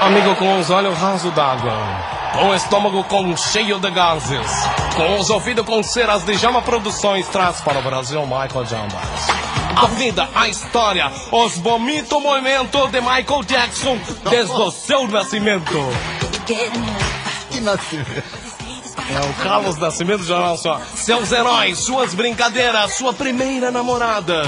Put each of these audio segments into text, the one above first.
Amigo com os olhos rasos d'água, com o estômago com cheio de gases, com os ouvidos com ceras de Jama Produções, traz para o Brasil Michael Jambas. A vida, a história, os bonito movimento de Michael Jackson desde o seu nascimento. Que nascimento. É o Carlos Nascimento já não só. Seus heróis, suas brincadeiras, sua primeira namorada.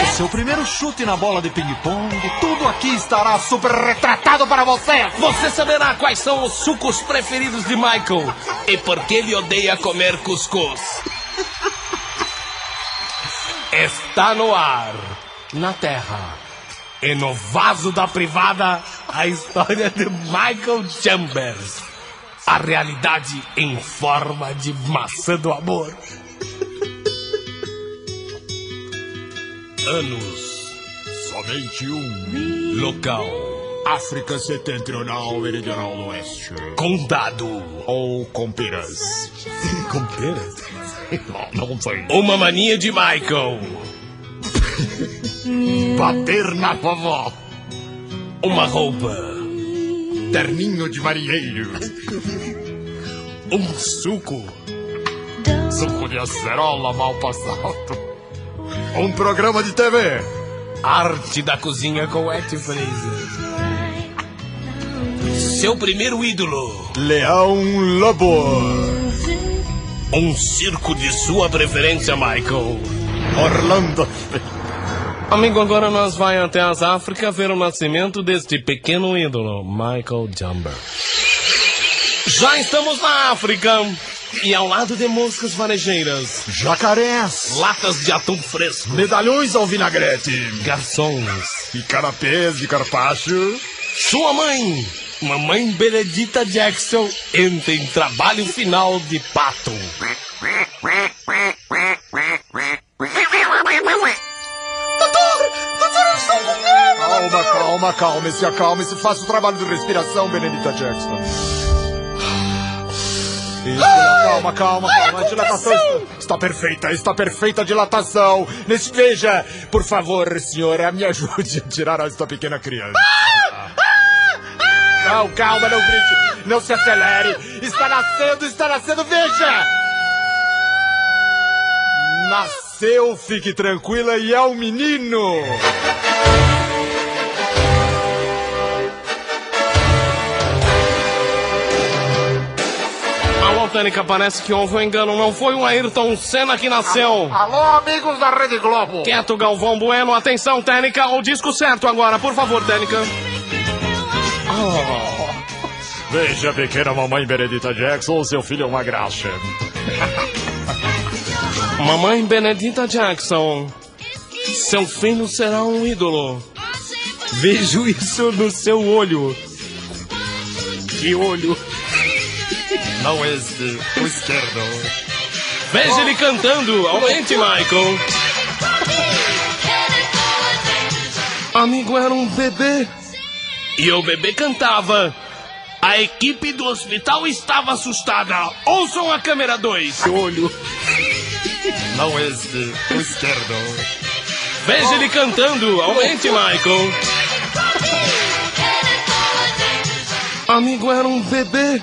O seu primeiro chute na bola de ping-pong, tudo aqui estará super retratado para você. Você saberá quais são os sucos preferidos de Michael e por que ele odeia comer cuscuz. Está no ar, na terra e no vaso da privada a história de Michael Chambers. A realidade em forma de maçã do amor. Anos. Somente um. Local. África Setentrional Meridional Oeste. Condado. Ou com peras. Com peras? Não, não sei. Uma mania de Michael. Bater na vovó. Uma roupa. Terninho de marinheiro. Um suco. Suco de acerola mal passado. Um programa de TV. Arte da cozinha com Ed Fraser. Seu primeiro ídolo. Leão Lobo. Um circo de sua preferência, Michael. Orlando. Amigo, agora nós vai até as Áfricas ver o nascimento deste pequeno ídolo, Michael Jumber. Já estamos na África. E ao lado de moscas varejeiras, Jacarés. latas de atum fresco, Medalhões ao vinagrete. garçons, E carapês de carpacho. sua mãe, mamãe Benedita Jackson, entra em trabalho final de pato. Calma, calma, calme-se, acalme-se. Faça o trabalho de respiração, Benedita Jackson. Isso, calma, calma, calma. A dilatação está, está perfeita, está perfeita a dilatação. Nesse, veja, por favor, senhora, me ajude a tirar esta pequena criança. Não, calma, não grite. Não se acelere. Está nascendo, está nascendo, veja! Nasceu, fique tranquila, e é um menino! Alô, Tênica, parece que houve um engano. Não foi o Ayrton Senna que nasceu. Alô, amigos da Rede Globo! Quieto, Galvão Bueno. Atenção, Tênica. O disco certo agora. Por favor, Tênica. Veja, pequena mamãe Benedita Jackson, seu filho é uma graxa. Mamãe Benedita Jackson. Seu filho será um ídolo. Vejo isso no seu olho. Que olho? Não este, o esquerdo. Veja ele cantando. Aumente, Michael. Amigo era um bebê. E o bebê cantava. A equipe do hospital estava assustada. Ouçam a câmera 2. Olho. Não este, o esquerdo. Veja ele cantando. Aumente, Michael. Amigo era um bebê.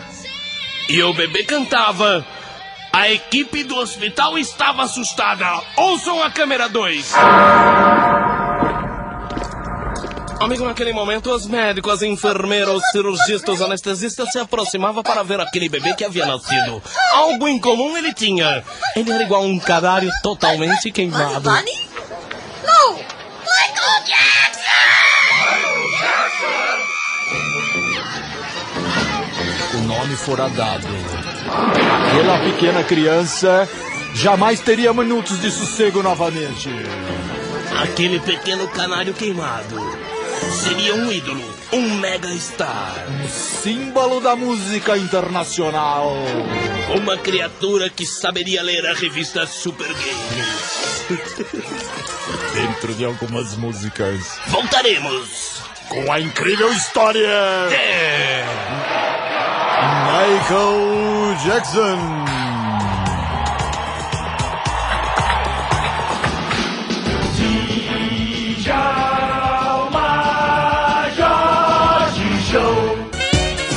E o bebê cantava. A equipe do hospital estava assustada. Ouçam a câmera 2. Amigo, naquele momento, os médicos, enfermeiros, cirurgistas, anestesistas se aproximavam para ver aquele bebê que havia nascido. Algo em comum ele tinha. Ele era igual a um cadário totalmente queimado. Nome fora dado. Aquela pequena criança jamais teria minutos de sossego novamente. Aquele pequeno canário queimado seria um ídolo, um mega star. Um símbolo da música internacional. Uma criatura que saberia ler a revista Super Games. Dentro de algumas músicas. Voltaremos com a incrível história de Michael Jackson.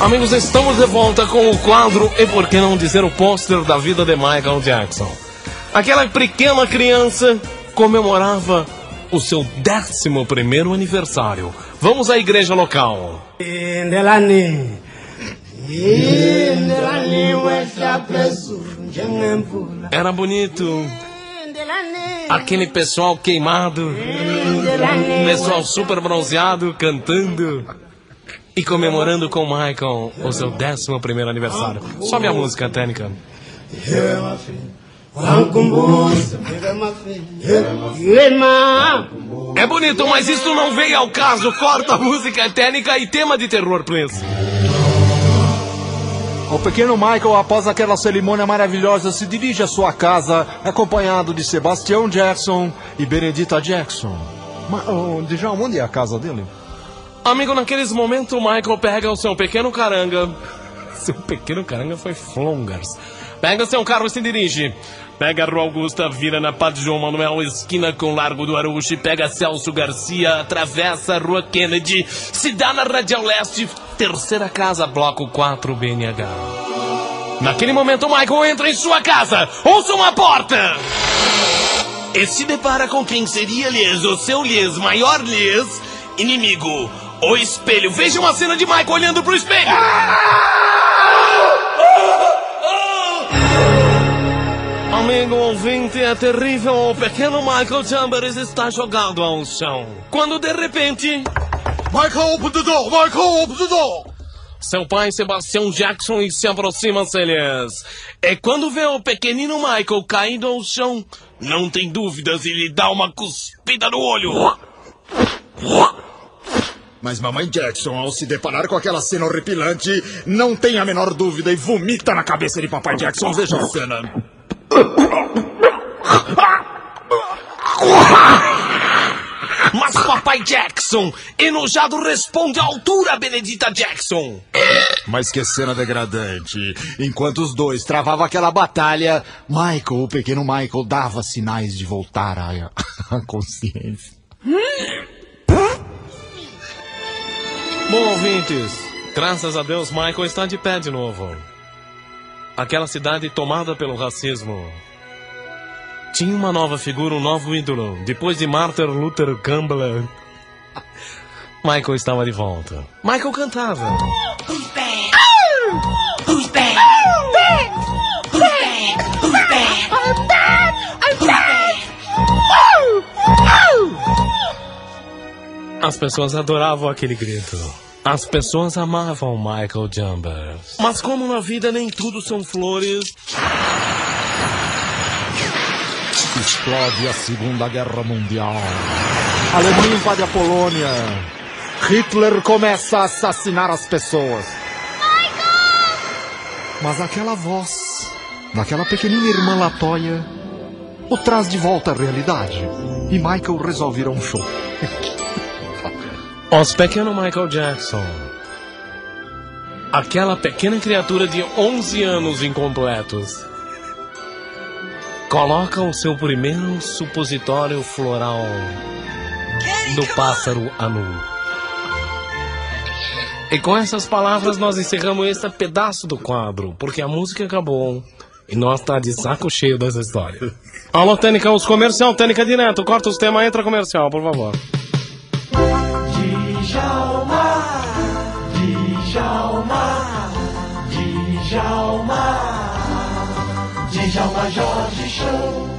Amigos, estamos de volta com o quadro e por que não dizer o pôster da vida de Michael Jackson. Aquela pequena criança comemorava o seu 11 primeiro aniversário. Vamos à igreja local. Era bonito. Aquele pessoal queimado, pessoal super bronzeado cantando e comemorando com Michael o seu 11 primeiro aniversário. Sobe a música, técnica. É bonito, mas isso não veio ao caso. Corta a música técnica e tema de terror, please. O pequeno Michael, após aquela cerimônia maravilhosa, se dirige à sua casa, acompanhado de Sebastião Jackson e Benedita Jackson. Mas, oh, onde é a casa dele? Amigo, naqueles momentos o Michael pega o seu pequeno caranga. Seu pequeno caranga foi Flongers. Pega seu carro e se dirige. Pega a Rua Augusta, vira na Padre João Manuel, esquina com Largo do Aruxi, pega Celso Garcia, atravessa a Rua Kennedy, se dá na Radial Leste, terceira casa, bloco 4 BNH. Naquele momento, Michael entra em sua casa, ouça uma porta! E se depara com quem seria, lhes, o seu lhes, maior lhes, inimigo, o espelho. Veja uma cena de Michael olhando pro espelho. Amigo ouvinte, é terrível. O pequeno Michael Chambers está jogado ao chão. Quando de repente. Michael, open the door! Michael, open the door! Seu pai, Sebastião Jackson, se aproxima deles. E quando vê o pequenino Michael caído ao chão, não tem dúvidas e lhe dá uma cuspida no olho. Mas mamãe Jackson, ao se deparar com aquela cena horripilante, não tem a menor dúvida e vomita na cabeça de papai Jackson. Veja a cena. Mas papai Jackson, enojado, responde à altura Benedita Jackson. Mas que cena degradante. Enquanto os dois travavam aquela batalha, Michael, o pequeno Michael, dava sinais de voltar à, à consciência. Bom, ouvintes, graças a Deus, Michael está de pé de novo. Aquela cidade tomada pelo racismo. Tinha uma nova figura, um novo ídolo. Depois de Martin Luther Campbell, Michael estava de volta. Michael cantava. Who's bad? Who's bad? Who's bad? Who's bad? I'm bad! I'm bad! As pessoas adoravam aquele grito. As pessoas amavam Michael Chambers. Mas como na vida nem tudo são flores, Explode a Segunda Guerra Mundial. Alemanha invade a Polônia. Hitler começa a assassinar as pessoas. Mas aquela voz, daquela pequenina irmã Latoya, o traz de volta à realidade. E Michael resolve ir a um show. Os pequeno Michael Jackson. Aquela pequena criatura de 11 anos incompletos. Coloca o seu primeiro supositório floral do pássaro anu. E com essas palavras nós encerramos este pedaço do quadro, porque a música acabou e nós tá de saco cheio dessa história. Alô, Tênica, os comercial, Tênica direto, corta os temas, entra comercial, por favor. Djalma, Djalma, Djalma, Djalma Jorge Show.